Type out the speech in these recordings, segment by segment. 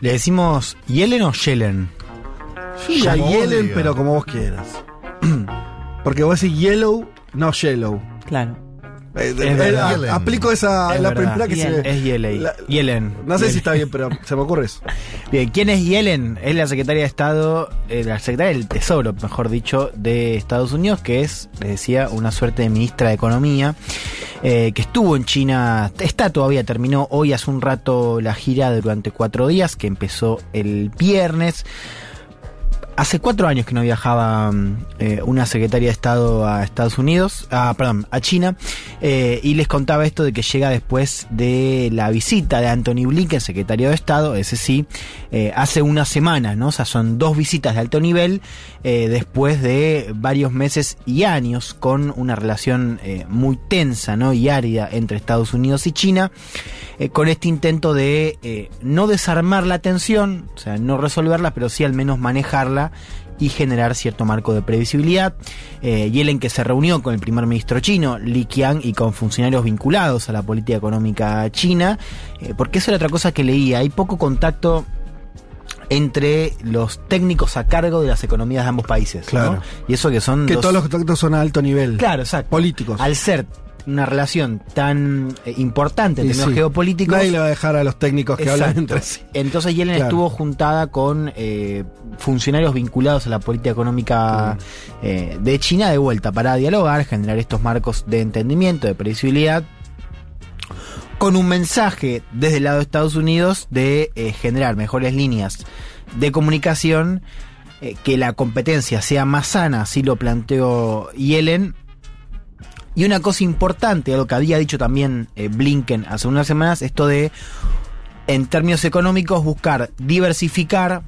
¿Le decimos Yellen o Yellen? Sí, a Como vos Yellen, pero como vos quieras. Porque vos decís yellow, no yellow. Claro. Eh, Es eh, verdad. aplico esa, Es la verdad. primera que se ve. Es Yellen. La- Yellen. No sé Yellen. si está bien, pero se me ocurre eso. Bien, ¿quién es Yellen? Es la secretaria de Estado, eh, la secretaria del Tesoro, mejor dicho, de Estados Unidos, que es, les decía, una suerte de ministra de Economía, eh, que estuvo en China, está todavía, terminó hoy hace un rato la gira durante cuatro días, que empezó el viernes. Hace cuatro años que no viajaba mm, eh, una secretaria de Estado a Estados Unidos, ah, perdón, a China, eh, y les contaba esto de que llega después de la visita de Anthony Blinken, secretario de Estado, ese sí, eh, hace una semana, ¿no? O sea, son dos visitas de alto nivel después de varios meses y años con una relación muy tensa, ¿no? Y árida entre Estados Unidos y China, con este intento de no desarmar la tensión, o sea, no resolverla, pero sí al menos manejarla y generar cierto marco de previsibilidad. Eh, Yellen que se reunió con el primer ministro chino, Li Qiang, y con funcionarios vinculados a la política económica china, eh, porque eso era otra cosa que leía, hay poco contacto entre los técnicos a cargo de las economías de ambos países. ¿no? Claro. Y eso que son Que dos- todos los contactos son a alto nivel. Claro, exacto. Políticos. Al ser una relación tan eh, importante en términos sí. geopolíticos. Nadie le va a dejar a los técnicos que hablan Exacto. entre sí. Entonces Yellen Claro. estuvo juntada con eh, funcionarios vinculados a la política económica Mm. eh, de China de vuelta para dialogar, generar estos marcos de entendimiento, de previsibilidad, con un mensaje desde el lado de Estados Unidos de eh, generar mejores líneas de comunicación, eh, que la competencia sea más sana, así lo planteó Yellen. Y una cosa importante, algo que había dicho también eh, Blinken hace unas semanas, esto de, en términos económicos, buscar diversificar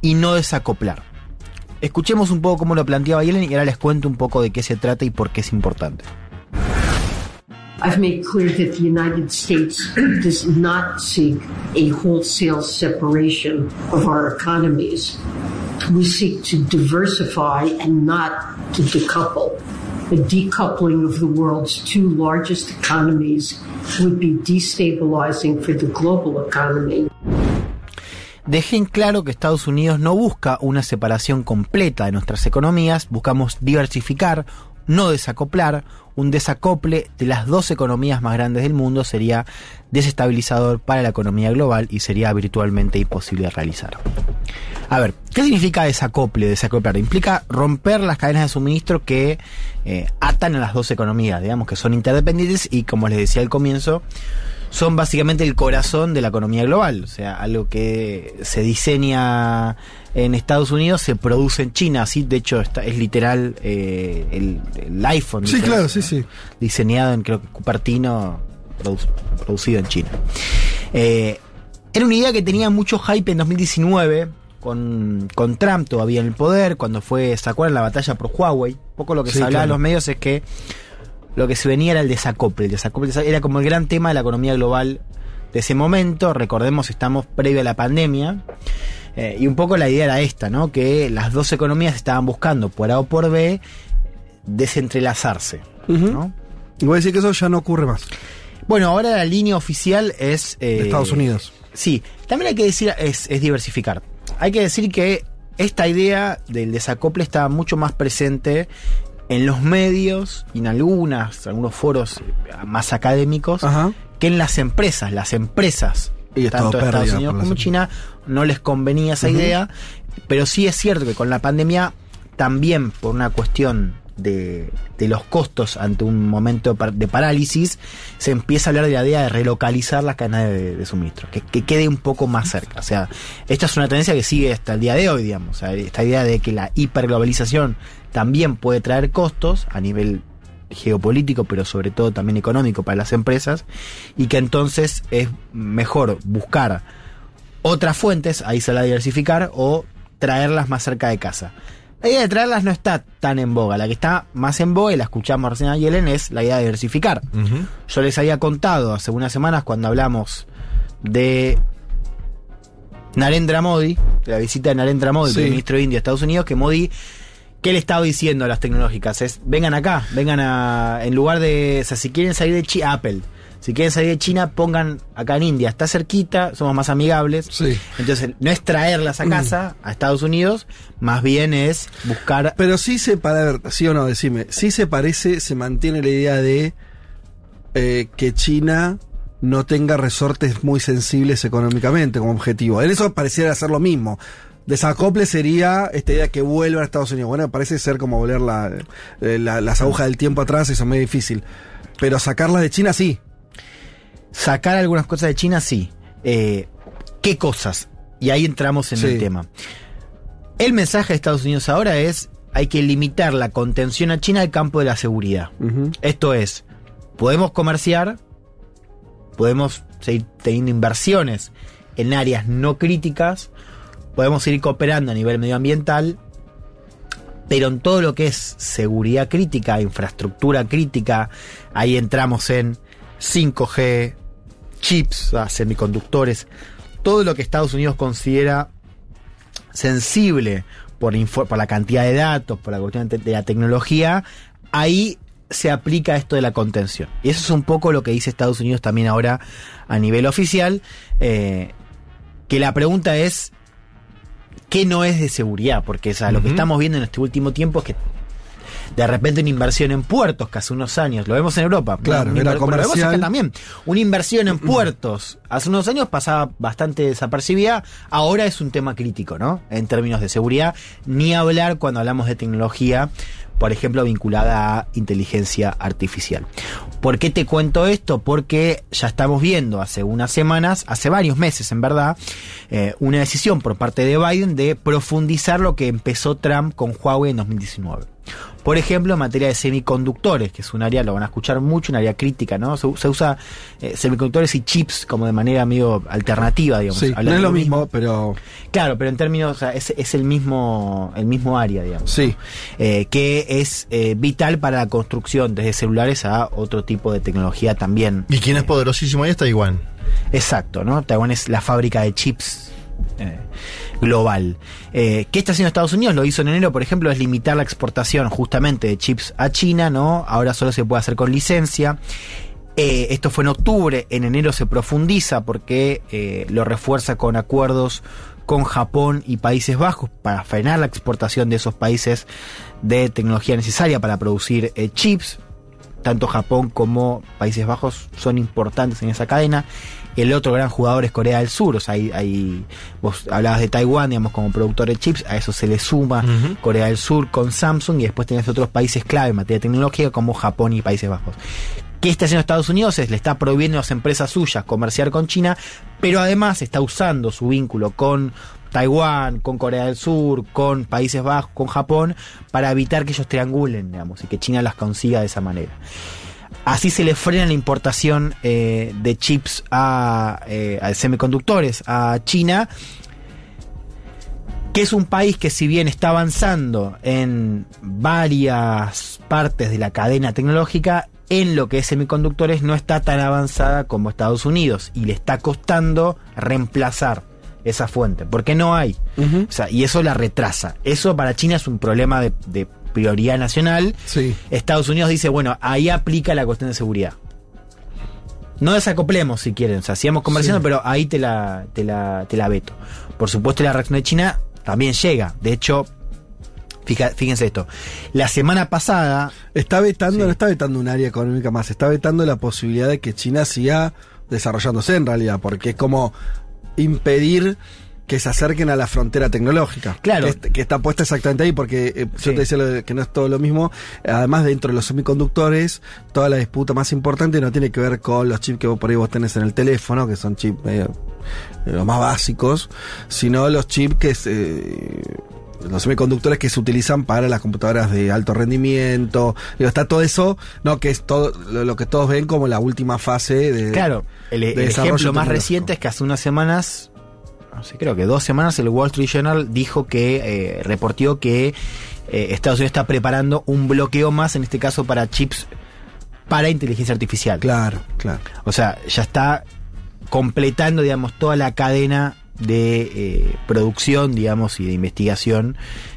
y no desacoplar. Escuchemos un poco cómo lo planteaba Yellen y ahora les cuento un poco de qué se trata y por qué es importante. I've made clear that the United States does not seek a wholesale separation of our economies. We seek to diversify and not to decouple. A decoupling of the world's two largest economies would be destabilizing for the global economy. Dejé en claro que Estados Unidos no busca una separación completa de nuestras economías, buscamos diversificar, no desacoplar. Un desacople de las dos economías más grandes del mundo sería desestabilizador para la economía global y sería virtualmente imposible de realizar. A ver, ¿qué significa desacople, desacoplar? Implica romper las cadenas de suministro que eh, atan a las dos economías, digamos que son interdependientes y como les decía al comienzo, son básicamente el corazón de la economía global. O sea, algo que se diseña en Estados Unidos se produce en China. Así, de hecho, está- es literal eh, el, el iPhone. Sí, claro, sí, sí. Diseñado en, creo que Cupertino, produ- producido en China. Eh, era una idea que tenía mucho hype en 2019. Con, con Trump todavía en el poder, cuando fue, ¿se acuerdan la batalla por Huawei? Un poco lo que Sí, se hablaba en claro. los medios es que lo que se venía era el desacople. El desacople era como el gran tema de la economía global de ese momento. Recordemos, estamos previo a la pandemia. Eh, y un poco la idea era esta, ¿no? Que las dos economías estaban buscando, por A o por B, desentrelazarse. ¿no? Y voy a decir que eso ya no ocurre más. Bueno, ahora la línea oficial es... eh, De Estados Unidos. Sí, también hay que decir, es, es diversificar. Hay que decir que esta idea del desacople está mucho más presente en los medios y en algunas, algunos foros eh, más académicos Ajá. que en las empresas. Las empresas, Y tanto Estados Unidos como las- China, no les convenía esa idea. Pero sí es cierto que con la pandemia, también por una cuestión de, de los costos ante un momento de par- de parálisis, se empieza a hablar de la idea de relocalizar la cadena de, de suministro, que, que quede un poco más cerca. O sea, esta es una tendencia que sigue hasta el día de hoy, digamos. O sea, esta idea de que la hiperglobalización también puede traer costos a nivel geopolítico, pero sobre todo también económico para las empresas, y que entonces es mejor buscar otras fuentes, ahí se la diversificar, o traerlas más cerca de casa. La idea de traerlas no está tan en boga, la que está más en boga, y la escuchamos recién a Yellen, es la idea de diversificar. Yo les había contado hace unas semanas cuando hablamos de Narendra Modi, de la visita de Narendra Modi, Sí. el ministro de India a Estados Unidos, que Modi, ¿qué le estaba diciendo a las tecnológicas? Es, vengan acá, vengan a, en lugar de, o sea, si quieren salir de China, Apple, si quieren salir de China, pongan acá en India, está cerquita, somos más amigables. Sí. Entonces, no es traerlas a casa, a Estados Unidos, más bien es buscar... Pero sí se, para ver, sí o no, decime, sí se parece, se mantiene la idea de eh, que China no tenga resortes muy sensibles económicamente como objetivo. En eso pareciera ser lo mismo. Desacople sería esta idea que vuelva a Estados Unidos. Bueno, parece ser como volver la- eh, la- las agujas del tiempo atrás, eso es muy difícil. Pero sacarlas de China sí. Sacar algunas cosas de China, sí. Eh, ¿Qué cosas? Y ahí entramos en Sí. el tema. El mensaje de Estados Unidos ahora es, hay que limitar la contención a China al campo de la seguridad. Esto es, podemos comerciar, podemos seguir teniendo inversiones en áreas no críticas, podemos seguir cooperando a nivel medioambiental, pero en todo lo que es seguridad crítica, infraestructura crítica, ahí entramos en 5G, chips, sea, semiconductores, todo lo que Estados Unidos considera sensible por, la cantidad de datos, por la cuestión de la tecnología, ahí se aplica esto de la contención. Y eso es un poco lo que dice Estados Unidos también ahora a nivel oficial, eh, que la pregunta es, ¿qué no es de seguridad? Porque o sea, lo que estamos viendo en este último tiempo es que de repente una inversión en puertos, que hace unos años, lo vemos en Europa, Claro, una era lo vemos acá también, una inversión en puertos, hace unos años pasaba bastante desapercibida, ahora es un tema crítico, ¿no? En términos de seguridad, ni hablar cuando hablamos de tecnología, por ejemplo, vinculada a inteligencia artificial. ¿Por qué te cuento esto? Porque ya estamos viendo hace unas semanas, hace varios meses en verdad, eh, una decisión por parte de Biden de profundizar lo que empezó Trump con Huawei en 2019. Por ejemplo, en materia de semiconductores, que es un área, lo van a escuchar mucho, un área crítica, ¿no? Se, se usa eh, semiconductores y chips como de manera medio alternativa, digamos. Sí, no es lo mismo, pero Claro, pero en términos, o sea, es, es el mismo el mismo área, digamos. sí. Eh, que es eh, vital para la construcción desde celulares a otro tipo de tecnología también. ¿Y quién es poderosísimo ahí es Taiwán? Exacto, ¿no? Taiwán es la fábrica de chips eh, global. Eh, ¿Qué está haciendo Estados Unidos? Lo hizo en enero, por ejemplo, es limitar la exportación justamente de chips a China, ¿no? Ahora solo se puede hacer con licencia. Eh, esto fue en octubre, en enero se profundiza porque eh, lo refuerza con acuerdos con Japón y Países Bajos para frenar la exportación de esos países de tecnología necesaria para producir chips. Tanto Japón como Países Bajos son importantes en esa cadena. El otro gran jugador es Corea del Sur. O sea, hay, hay- vos hablabas de Taiwán, digamos, como productor de chips. A eso se le suma. Corea del Sur con Samsung. Y después tenés otros países clave en materia tecnológica como Japón y Países Bajos. ¿Qué está haciendo Estados Unidos? Es le está prohibiendo a las empresas suyas comerciar con China, pero además está usando su vínculo con Taiwán, con Corea del Sur, con Países Bajos, con Japón, para evitar que ellos triangulen, digamos, y que China las consiga de esa manera. Así se le frena la importación eh, de chips a, eh, a semiconductores a China, que es un país que si bien está avanzando en varias partes de la cadena tecnológica, en lo que es semiconductores no está tan avanzada como Estados Unidos y le está costando reemplazar esa fuente, porque no hay. O sea, y eso la retrasa. Eso para China es un problema de, de prioridad nacional. Sí. Estados Unidos dice, bueno, ahí aplica la cuestión de seguridad. No desacoplemos si quieren, o sea, sigamos conversando, Sí. pero ahí te la, te, la, te la veto. Por supuesto, la reacción de China también llega. De hecho, fíjense esto. La semana pasada, Está vetando, Sí. no está vetando un área económica más, está vetando la posibilidad de que China siga desarrollándose en realidad, porque es como impedir que se acerquen a la frontera tecnológica. Claro. Que, est- que está puesta exactamente ahí, porque eh, Sí. yo te decía lo de que no es todo lo mismo. Además, dentro de los semiconductores, toda la disputa más importante no tiene que ver con los chips que vos por ahí vos tenés en el teléfono, que son chips medio, eh, los más básicos, sino los chips que es, eh, los semiconductores que se utilizan para las computadoras de alto rendimiento. Digo, está todo eso, no que es todo lo, lo que todos ven como la última fase de claro, el, el de desarrollo ejemplo más reciente es que hace unas semanas, no sé, creo que dos semanas, el Wall Street Journal dijo que, eh, reportió que eh, Estados Unidos está preparando un bloqueo más, en este caso para chips para inteligencia artificial. Claro, claro. O sea, ya está completando, digamos, toda la cadena de eh, producción, digamos, y de investigación,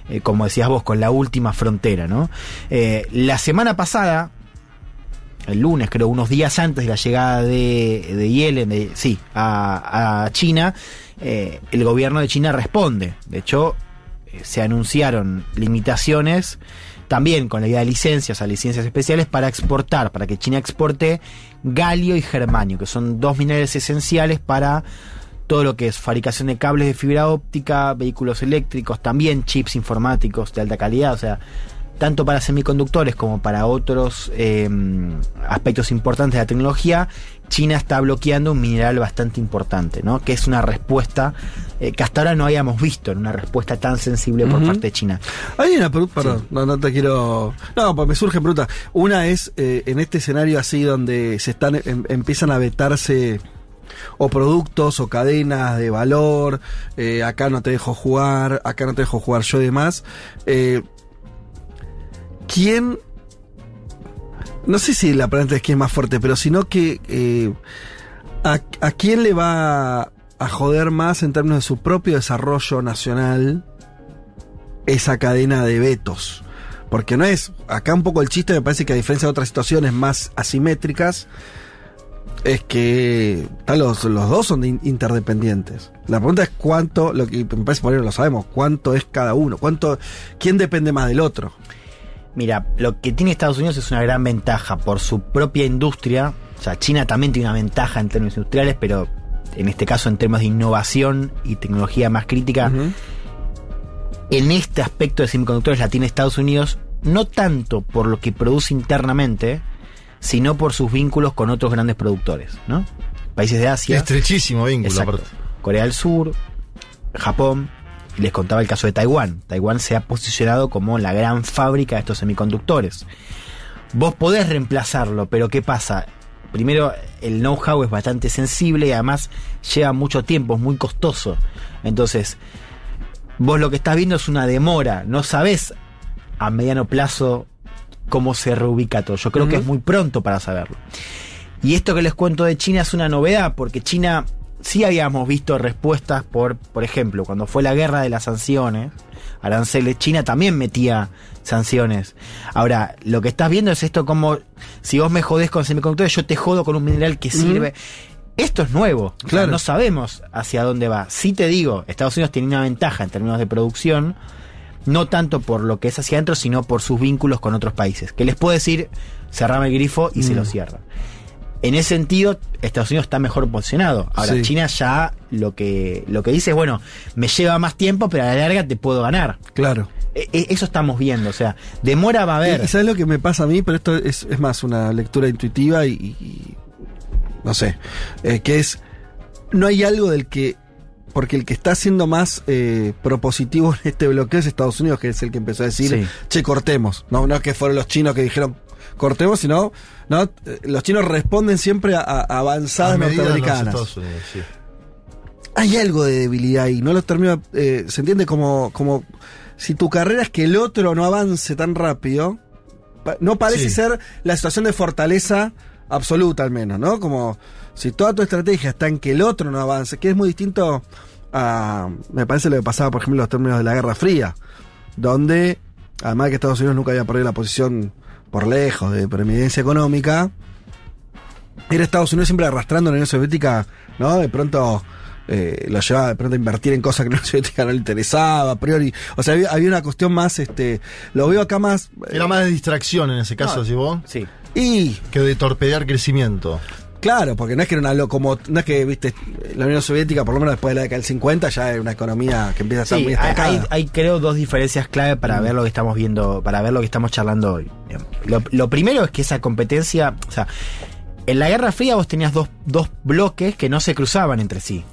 eh, como decías vos, con la última frontera, ¿no? Eh, la semana pasada, el lunes, creo, unos días antes de la llegada de, de Yellen, sí, a, a China, eh, el gobierno de China responde. De hecho, eh, se anunciaron limitaciones también con la idea de licencias, a licencias especiales para exportar, para que China exporte galio y germanio, que son dos minerales esenciales para todo lo que es fabricación de cables de fibra óptica, vehículos eléctricos, también chips informáticos de alta calidad, o sea, tanto para semiconductores como para otros eh, aspectos importantes de la tecnología, China está bloqueando un mineral bastante importante, ¿no? Que es una respuesta eh, que hasta ahora no habíamos visto en una respuesta tan sensible por parte de China. Hay una pregunta, perdón, no, no te quiero. No, pues me surgen preguntas. Una es, eh, en este escenario así donde se están em- empiezan a vetarse o productos o cadenas de valor, eh, acá no te dejo jugar, acá no te dejo jugar yo y demás. eh, ¿Quién no sé si la pregunta es quién es más fuerte, pero sino que eh, a, quién le va a joder más en términos de su propio desarrollo nacional esa cadena de vetos. Porque no es, acá un poco el chiste me parece que a diferencia de otras situaciones más asimétricas, es que los, los dos son de in- interdependientes. La pregunta es cuánto, lo que me parece por ahí lo sabemos, cuánto es cada uno, cuánto, quién depende más del otro. Mira, lo que tiene Estados Unidos es una gran ventaja por su propia industria. O sea, China también tiene una ventaja en términos industriales, pero en este caso en términos de innovación y tecnología más crítica. En este aspecto de semiconductores la tiene Estados Unidos, no tanto por lo que produce internamente, sino por sus vínculos con otros grandes productores, ¿no? Países de Asia. Estrechísimo vínculo. Corea del Sur, Japón. Les contaba el caso de Taiwán. Taiwán se ha posicionado como la gran fábrica de estos semiconductores. Vos podés reemplazarlo, pero ¿qué pasa? Primero, el know-how es bastante sensible y además lleva mucho tiempo, es muy costoso. Entonces, vos lo que estás viendo es una demora. No sabés a mediano plazo cómo se reubica todo. Yo creo que es muy pronto para saberlo. Y esto que les cuento de China es una novedad, porque China sí habíamos visto respuestas por, por ejemplo, cuando fue la guerra de las sanciones, aranceles, China también metía sanciones. Ahora, lo que estás viendo es esto como, si vos me jodés con semiconductores, yo te jodo con un mineral que sirve. Esto es nuevo. O sea, Claro. no sabemos hacia dónde va. Sí te digo, Estados Unidos tiene una ventaja en términos de producción, no tanto por lo que es hacia adentro, sino por sus vínculos con otros países. Que les puedo decir, cerrame el grifo y se Mm. lo cierran. En ese sentido, Estados Unidos está mejor posicionado. Ahora, Sí. China ya lo que, lo que dice es, bueno, me lleva más tiempo, pero a la larga te puedo ganar. Claro. E- e- eso estamos viendo, o sea, demora va a haber. Y, sabes lo que me pasa a mí, pero esto es, es más una lectura intuitiva y- no sé, eh, que es, no hay algo del que, porque el que está siendo más eh, propositivo en este bloqueo es Estados Unidos, que es el que empezó a decir, Sí. che, cortemos. No, no es que fueron los chinos que dijeron cortemos, sino, no, Eh, los chinos responden siempre a, a avanzadas A los norteamericanas. Estados Unidos, sí. hay algo de debilidad ahí, no lo termino, eh, se entiende como, como si tu carrera es que el otro no avance tan rápido, no parece Sí. ser la situación de fortaleza absoluta al menos, ¿no? Como si toda tu estrategia está en que el otro no avance, que es muy distinto a, me parece lo que pasaba, por ejemplo, en los términos de la Guerra Fría, donde, además de que Estados Unidos nunca había perdido la posición por lejos de preeminencia económica, era Estados Unidos siempre arrastrando a la Unión Soviética, ¿no? De pronto eh, lo llevaba de pronto a invertir en cosas que la Unión Soviética no le interesaba, a priori. O sea, había, había una cuestión más, este, lo veo acá más. eh, Era más de distracción en ese caso, No. si vos, Sí. Y, que de torpedear crecimiento. Claro, porque no es que era una locomo, no es que, viste, la Unión Soviética, por lo menos después de la década del 50, ya era una economía que empieza a estar Sí, muy estancada. hay- hay, creo dos diferencias clave para ver lo que estamos viendo, para ver lo que estamos charlando hoy. Lo, lo primero es que esa competencia, o sea, en la Guerra Fría vos tenías dos, dos bloques que no se cruzaban entre sí.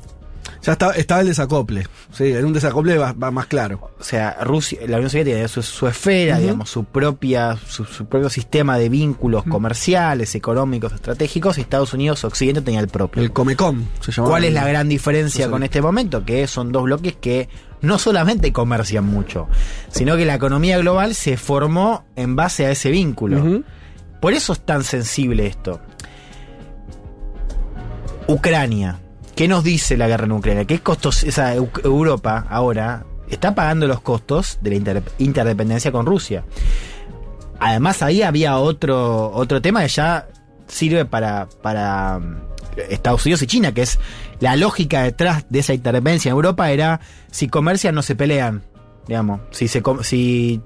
Ya estaba, estaba el desacople. Sí, era un desacople va, va más claro. O sea, Rusia, la Unión Soviética tenía su, su esfera, digamos, su propia, su, su propio sistema de vínculos comerciales, económicos, estratégicos, y Estados Unidos Occidente tenía el propio. El Comecom se llamaba. ¿Cuál es la gran diferencia con este momento? Que son dos bloques que no solamente comercian mucho, sino que la economía global se formó en base a ese vínculo. Por eso es tan sensible esto. Ucrania. ¿Qué nos dice la guerra en Ucrania? ¿Qué costos, esa Eu- Europa ahora está pagando los costos de la inter- interdependencia con Rusia? Además ahí había otro, otro tema que ya sirve para, mm, Estados Unidos y China, que es la lógica detrás de esa intervención en Europa era si comercian no se pelean, digamos, si se si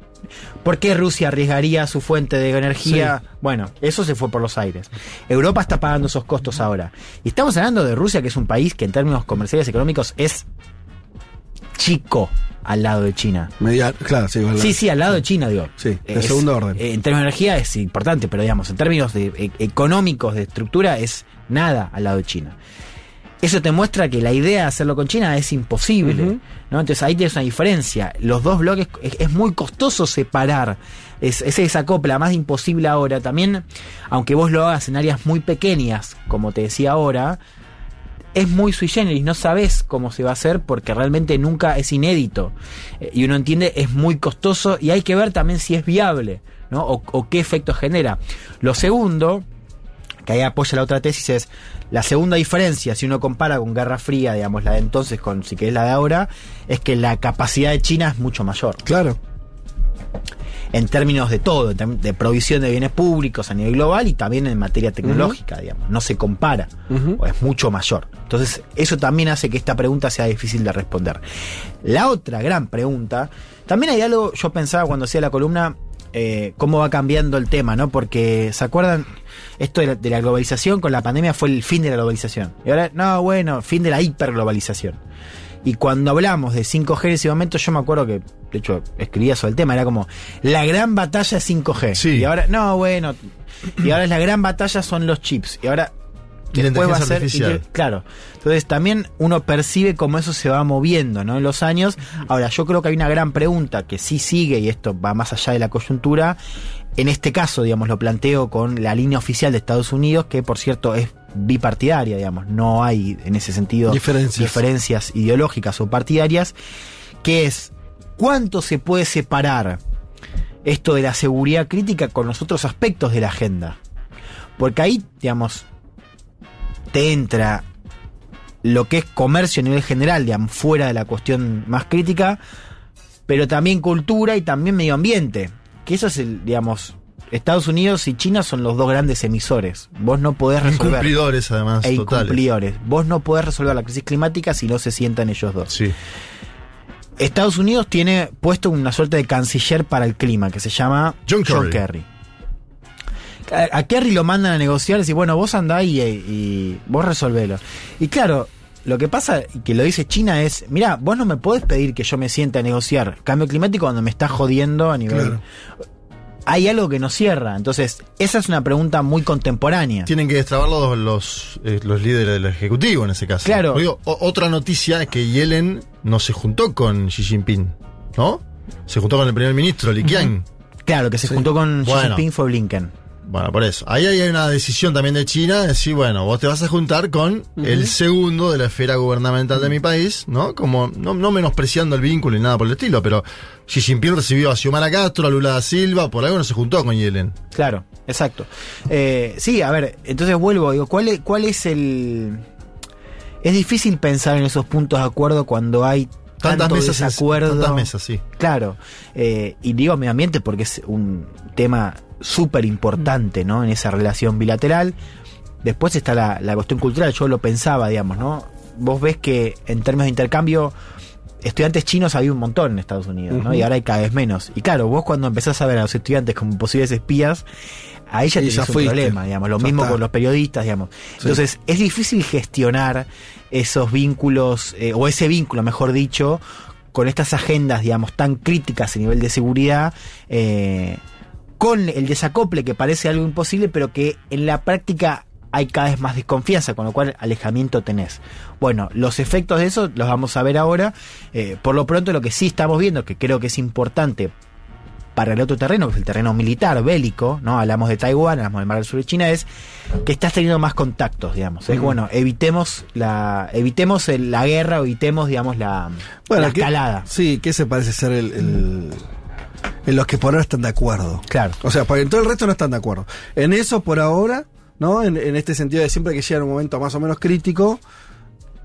¿Por qué Rusia arriesgaría su fuente de energía? Bueno, eso se fue por los aires. Europa está pagando esos costos ahora. Y estamos hablando de Rusia, que es un país que en términos comerciales y económicos es chico al lado de China. Media, claro, sí, igual- Sí, sí, al lado de China, digo. Sí, de Es- segundo orden. eh, En términos de energía es importante, pero digamos, en términos de, e- económicos, de estructura, es nada al lado de China. Eso te muestra que la idea de hacerlo con China es imposible. ¿no? Entonces ahí tienes una diferencia. Los dos bloques es, es muy costoso separar. Es, es esa copla más imposible ahora. También, aunque vos lo hagas en áreas muy pequeñas, como te decía ahora, es muy sui generis, no sabes cómo se va a hacer porque realmente nunca es inédito. Eh, y uno entiende, es muy costoso y hay que ver también si es viable, ¿no? O, o qué efecto genera. Lo segundo, que ahí apoya la otra tesis, es la segunda diferencia, si uno compara con Guerra Fría, digamos, la de entonces con si querés la de ahora, es que la capacidad de China es mucho mayor Claro. en términos de todo, de provisión de bienes públicos a nivel global y también en materia tecnológica, digamos. No se compara, o es mucho mayor. Entonces, eso también hace que esta pregunta sea difícil de responder. La otra gran pregunta, también hay algo, yo pensaba cuando hacía la columna, eh, cómo va cambiando el tema, ¿no? Porque, ¿se acuerdan? Esto de la, de la globalización con la pandemia fue el fin de la globalización. Y ahora, no, bueno, fin de la hiperglobalización. Y cuando hablamos de 5G en ese momento, yo me acuerdo que, de hecho, escribía sobre el tema, era como la gran batalla es 5G. Sí. Y ahora, no, bueno, y ahora es la gran batalla son los chips. Y ahora Y después va a ser artificial. claro. Entonces también uno percibe cómo eso se va moviendo, ¿no? En los años. Ahora, yo creo que hay una gran pregunta que sí sigue, y esto va más allá de la coyuntura. En este caso, digamos, lo planteo con la línea oficial de Estados Unidos, que por cierto es bipartidaria, digamos. No hay en ese sentido Diferencias. diferencias ideológicas o partidarias, que es cuánto se puede separar esto de la seguridad crítica con los otros aspectos de la agenda. Porque ahí, digamos, te entra lo que es comercio a nivel general, digamos, fuera de la cuestión más crítica, pero también cultura y también medio ambiente. Que eso es el, digamos, Estados Unidos y China son los dos grandes emisores. Vos no podés resolver. Incumplidores, además, E totales. incumplidores. Vos no podés resolver la crisis climática si no se sientan ellos dos. Sí. Estados Unidos tiene puesto una suerte de canciller para el clima que se llama John Kerry. A, a Kerry lo mandan a negociar y bueno, vos andá y, y vos resolvelo. Y claro, lo que pasa, y que lo dice China, es, mira, vos no me podés pedir que yo me sienta a negociar cambio climático cuando me estás jodiendo a nivel... Claro. Hay algo que nos cierra. Entonces, esa es una pregunta muy contemporánea. Tienen que destrabar los, los, eh, los líderes del Ejecutivo en ese caso. Claro. Digo, otra noticia es que Yellen no se juntó con Xi Jinping, ¿no? Se juntó con el primer ministro, Li Qiang. Claro, que se juntó con Xi. Jinping fue Blinken. Bueno, por eso. Ahí hay una decisión también de China de decir, bueno, vos te vas a juntar con el segundo de la esfera gubernamental de mi país, ¿no? Como, no, no menospreciando el vínculo ni nada por el estilo, pero Xi Jinping recibió a Xiomara Castro, a Lula da Silva, por algo no se juntó con Yellen. Claro, exacto. Eh, sí, a ver, entonces vuelvo, digo, ¿cuál es, ¿cuál es el...? Es difícil pensar en esos puntos de acuerdo cuando hay Tantas mesas, desacuerdo. tantas mesas, sí. Claro, eh, y digo medio ambiente porque es un tema súper importante, ¿no? En esa relación bilateral. Después está la, la cuestión cultural, yo lo pensaba, digamos, ¿no? Vos ves que en términos de intercambio, estudiantes chinos había un montón en Estados Unidos, ¿no? Y ahora hay cada vez menos. Y claro, vos cuando empezás a ver a los estudiantes como posibles espías, ahí ya Y tenés ya un fuiste. problema, digamos. Lo Ya mismo está. con los periodistas, digamos. Entonces, es difícil gestionar esos vínculos, eh, o ese vínculo, mejor dicho, con estas agendas, digamos, tan críticas a nivel de seguridad, eh, con el desacople que parece algo imposible, pero que en la práctica hay cada vez más desconfianza, con lo cual alejamiento tenés. Bueno, los efectos de eso los vamos a ver ahora. Eh, por lo pronto, lo que sí estamos viendo, que creo que es importante para el otro terreno, que es el terreno militar, bélico, ¿no? Hablamos de Taiwán, hablamos del Mar del Sur de China, es que estás teniendo más contactos, digamos. Es bueno, evitemos la, evitemos el- la guerra, evitemos, digamos, la, la ¿qué- escalada. sí, que ese parece ser el, el- en los que por ahora están de acuerdo. Claro. O sea, porque en todo el resto no están de acuerdo. En eso por ahora, ¿no? En, en este sentido de siempre que llega un momento más o menos crítico,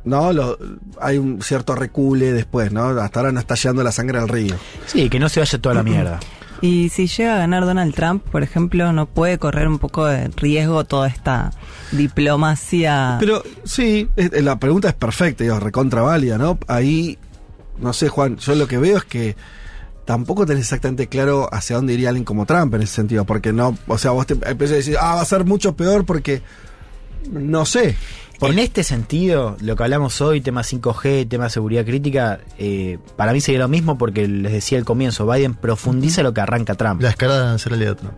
¿no? Lo- hay un cierto recule después, ¿no? Hasta ahora no está llegando la sangre al río. Sí, que no se vaya toda la mierda. Y si llega a ganar Donald Trump, por ejemplo, no puede correr un poco de riesgo toda esta diplomacia. Pero sí, es- la pregunta es perfecta, digo, recontra válida, ¿no? Ahí, no sé, Juan, yo lo que veo es que tampoco tenés exactamente claro hacia dónde iría alguien como Trump en ese sentido, porque no, o sea, vos te empezás a decir, ah, va a ser mucho peor porque, no sé. En este sentido, lo que hablamos hoy, tema 5G, tema seguridad crítica, eh, para mí sería lo mismo porque les decía al comienzo, Biden profundiza lo que arranca Trump. La escalada de realidad. Trump.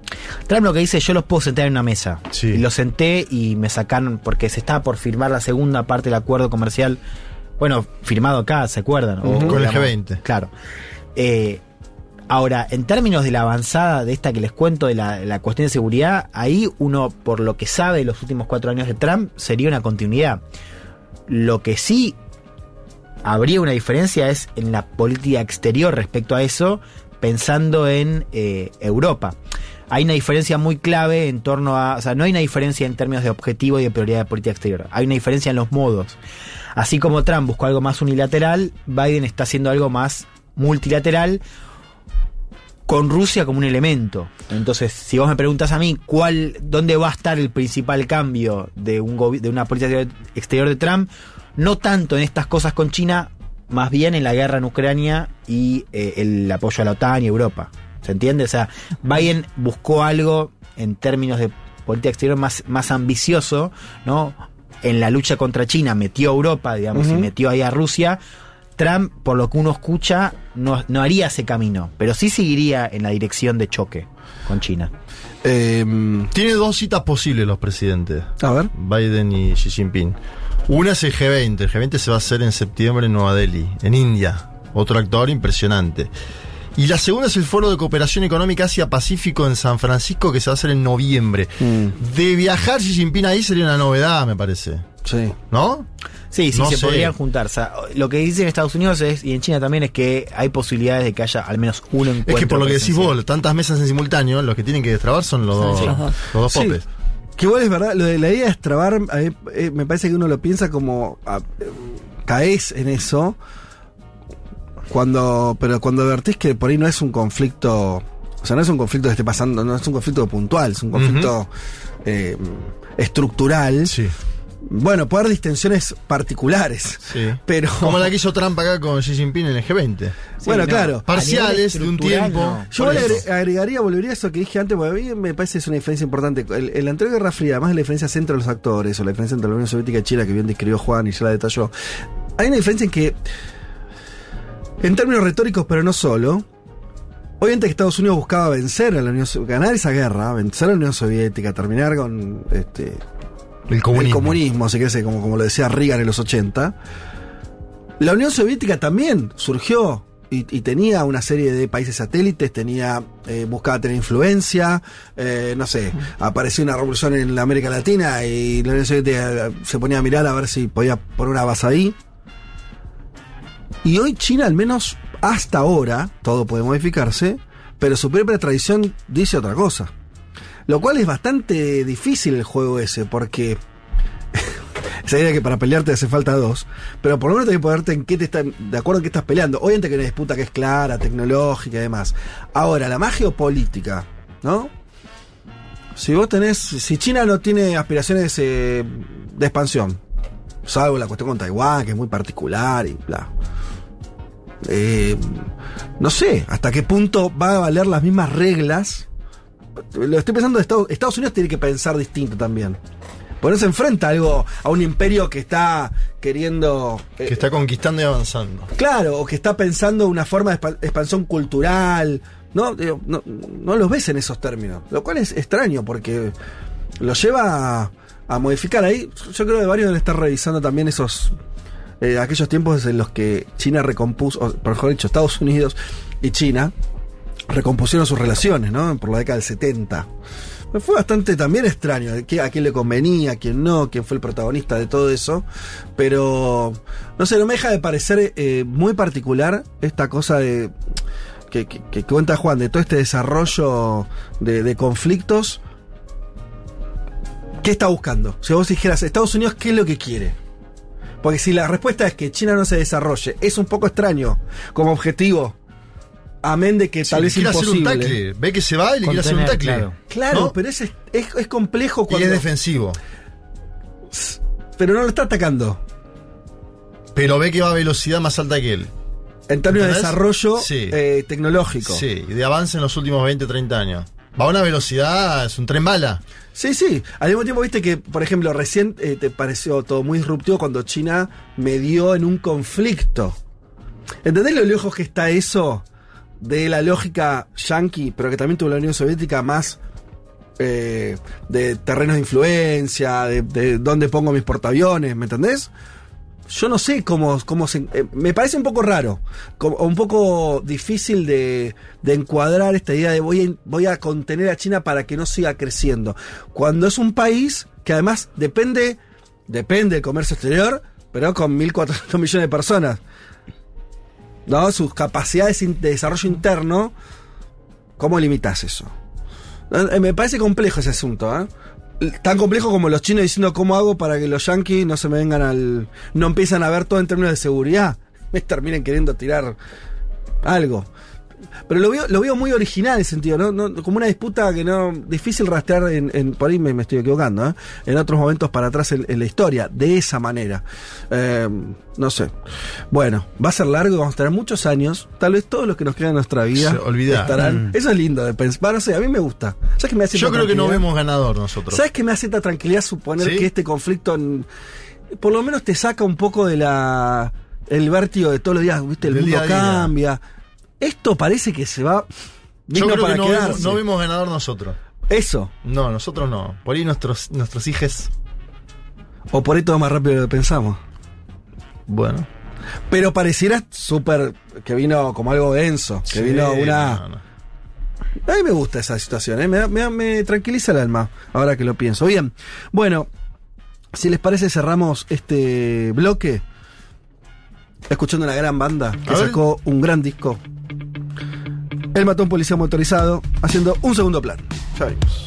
Trump lo que dice, yo los puedo sentar en una mesa. Sí. Y los senté y me sacaron, porque se estaba por firmar la segunda parte del acuerdo comercial, bueno, firmado acá, ¿se acuerdan? O- Ujú. Con el digamos, G20. Claro. Eh, ahora, en términos de la avanzada de esta que les cuento, de la, cuestión de seguridad, ahí uno, por lo que sabe de los últimos cuatro años de Trump, sería una continuidad. Lo que sí habría una diferencia es en la política exterior respecto a eso, pensando en eh, Europa. Hay una diferencia muy clave en torno a. O sea, no hay una diferencia en términos de objetivo y de prioridad de política exterior. Hay una diferencia en los modos. Así como Trump buscó algo más unilateral, Biden está haciendo algo más multilateral con Rusia como un elemento. Entonces, si vos me preguntas a mí cuál, dónde va a estar el principal cambio de, un de una política exterior de Trump, no tanto en estas cosas con China, más bien en la guerra en Ucrania y eh, el apoyo a la OTAN y Europa. ¿Se entiende? O sea, Biden buscó algo en términos de política exterior más, más ambicioso, ¿no? En la lucha contra China metió a Europa, digamos, y metió ahí a Rusia. Trump, por lo que uno escucha, no, no haría ese camino, pero sí seguiría en la dirección de choque con China. Eh, Tiene dos citas posibles los presidentes, a ver. Biden y Xi Jinping. Una es el G20. El G20 se va a hacer en septiembre en Nueva Delhi, en India. Otro actor impresionante. Y la segunda es el Foro de Cooperación Económica Asia-Pacífico en San Francisco, que se va a hacer en noviembre. Mm, De viajar Xi Jinping ahí sería una novedad, me parece. Sí. ¿No? Sí, sí, No se sé. podrían juntar. O sea, lo que dicen en Estados Unidos es, y en China también es que hay posibilidades de que haya al menos un encuentro. Es que por lo que decís vos, tantas mesas en simultáneo, los que tienen que destrabar son los dos, Sí. los dos Sí. popes. Que igual es verdad, lo de la idea de a mí, eh, me parece que uno lo piensa como ah, eh, caes en eso cuando pero cuando advertís que por ahí no es un conflicto, o sea, no es un conflicto que esté pasando, no es un conflicto puntual, es un conflicto eh, estructural. Sí. Bueno, puede haber distensiones particulares, Sí. pero Como la que hizo Trump acá con Xi Jinping en el G20. Sí, bueno, no, claro. Parciales de un tiempo. no. Yo le agre- agregaría, volvería a eso que dije antes, porque a mí me parece que es una diferencia importante. El, el anterior Guerra Fría, además de la diferencia entre los actores, o la diferencia entre la Unión Soviética y China, que bien describió Juan y ya la detalló, hay una diferencia en que, en términos retóricos, pero no solo, obviamente que Estados Unidos buscaba vencer a la Unión ganar esa guerra, vencer a la Unión Soviética, terminar con este, El comunismo. el comunismo, querés, como, como lo decía Reagan en los 80. La Unión Soviética también surgió y, y tenía una serie de países satélites, tenía eh, buscaba tener influencia, eh, no sé, apareció una revolución en la América Latina y la Unión Soviética eh, se ponía a mirar a ver si podía poner una base ahí. Y hoy China, al menos hasta ahora, todo puede modificarse, pero su propia tradición dice otra cosa. Lo cual es bastante difícil el juego ese, porque esa idea que para pelearte hace falta dos, pero por lo menos tenés que ponerte en qué te están, de acuerdo en qué estás peleando. Obviamente que hay una disputa que es clara, tecnológica y demás. Ahora, la más geopolítica, ¿no? Si vos tenés, si China no tiene aspiraciones eh, de expansión, salvo la cuestión con Taiwán, que es muy particular y bla. Eh, no sé hasta qué punto va a valer las mismas reglas. Lo estoy pensando de Estados, Estados Unidos tiene que pensar distinto también. Porque no se enfrenta a algo a un imperio que está queriendo. eh, Que está conquistando y avanzando. Claro, o que está pensando una forma de expa- expansión cultural. No, no, no los ves en esos términos. Lo cual es extraño porque lo lleva a, a modificar. Ahí yo creo que varios deben estar revisando también esos. eh, aquellos tiempos en los que China recompuso, o, por mejor dicho, Estados Unidos y China recompusieron sus relaciones, ¿no? Por la década del 70. Me fue bastante también extraño, qué- a quién le convenía, a quién no, quién fue el protagonista de todo eso. Pero, no sé, no me deja de parecer eh, muy particular esta cosa de que cuenta Juan, de todo este desarrollo de, de conflictos. ¿Qué está buscando? Si vos dijeras, Estados Unidos, ¿qué es lo que quiere? Porque si la respuesta es que China no se desarrolle, es un poco extraño como objetivo. Amén de que Sí, tal vez quiere hacer un imposible. tackle. Ve que se va y le quiere hacer un Contener, tackle. claro. Claro, ¿No? pero es, es, es complejo Y cuando. es defensivo. pero no lo está atacando. Pero ve que va a velocidad más alta que él. En términos de desarrollo Sí. eh, tecnológico. Sí, y de avance en los últimos 20, 30 años. Va a una velocidad, es un tren bala. Sí, sí. Al mismo tiempo, viste que, por ejemplo, recién eh, te pareció todo muy disruptivo cuando China medió en un conflicto. ¿Entendés lo lejos que está eso de la lógica yanqui, pero que también tuvo la Unión Soviética más eh, de terrenos de influencia, de, de dónde pongo mis portaaviones, ¿me entendés? Yo no sé cómo, cómo se... eh, me parece un poco raro, como- un poco difícil de, de encuadrar esta idea de voy a, voy a contener a China para que no siga creciendo. Cuando es un país que además depende, depende del comercio exterior, pero con 1.400 millones de personas. ¿No? Sus capacidades de desarrollo interno, ¿cómo limitas eso? Eh, Me parece complejo ese asunto, ¿eh? Tan complejo como los chinos diciendo cómo hago para que los yanquis no se me vengan al. no empiezan a ver todo en términos de seguridad. Me terminen queriendo tirar algo. Pero lo veo, lo veo muy original en ese sentido, ¿no? No- como una disputa que no. difícil rastrear en. en- por ahí me, me estoy equivocando, ¿eh? En otros momentos para atrás en, en la historia, de esa manera. Eh, no sé. Bueno, va a ser largo, vamos a tener muchos años. Tal vez todos los que nos quedan en nuestra vida estarán. Eso es lindo de pensar. No sé, a mí me gusta. ¿Sabes que me hace Yo creo que no vemos ganador nosotros. ¿Sabes qué me hace esta tranquilidad suponer ¿Sí? que este conflicto en- por lo menos te saca un poco de la el vértigo de todos los días, viste, el Del mundo día a día. Esto parece que se va Yo creo para que no vemos, no vemos ganador nosotros. Eso. No, nosotros no. Por ahí nuestros, nuestros hijos. O por ahí todo más rápido que pensamos. Bueno. Pero pareciera súper que vino como algo denso, que Sí, vino una no, no. A mí me gusta esa situación, ¿eh? me, me tranquiliza el alma, ahora que lo pienso. Bien, bueno, si les parece cerramos este bloque escuchando una gran banda que sacó un gran disco. El matón policía motorizado haciendo un segundo plan. Ya venimos.